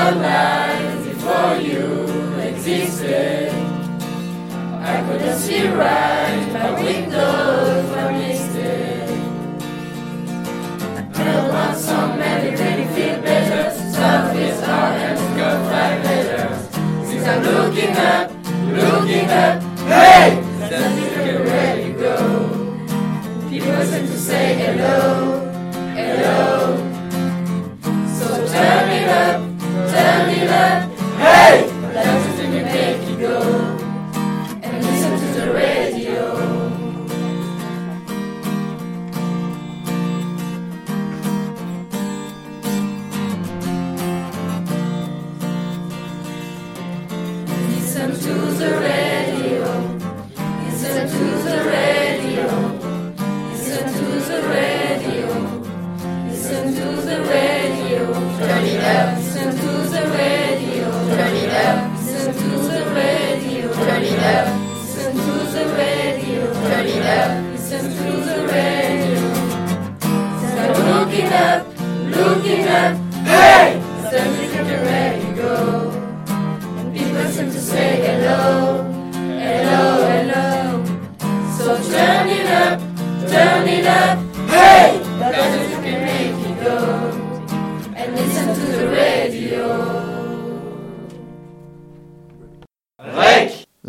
Our before you existed. I couldn't see right, my windows were misted. I don't want some many really feel better. Stuff is hard and got five letters. Since I'm looking up, looking up, hey! Hey! That make you go and listen to the radio. Listen to the radio. Listen to the radio. Listen to the radio. Listen to the radio. Turn it up. Listen to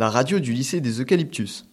La radio du lycée des Eucalyptus.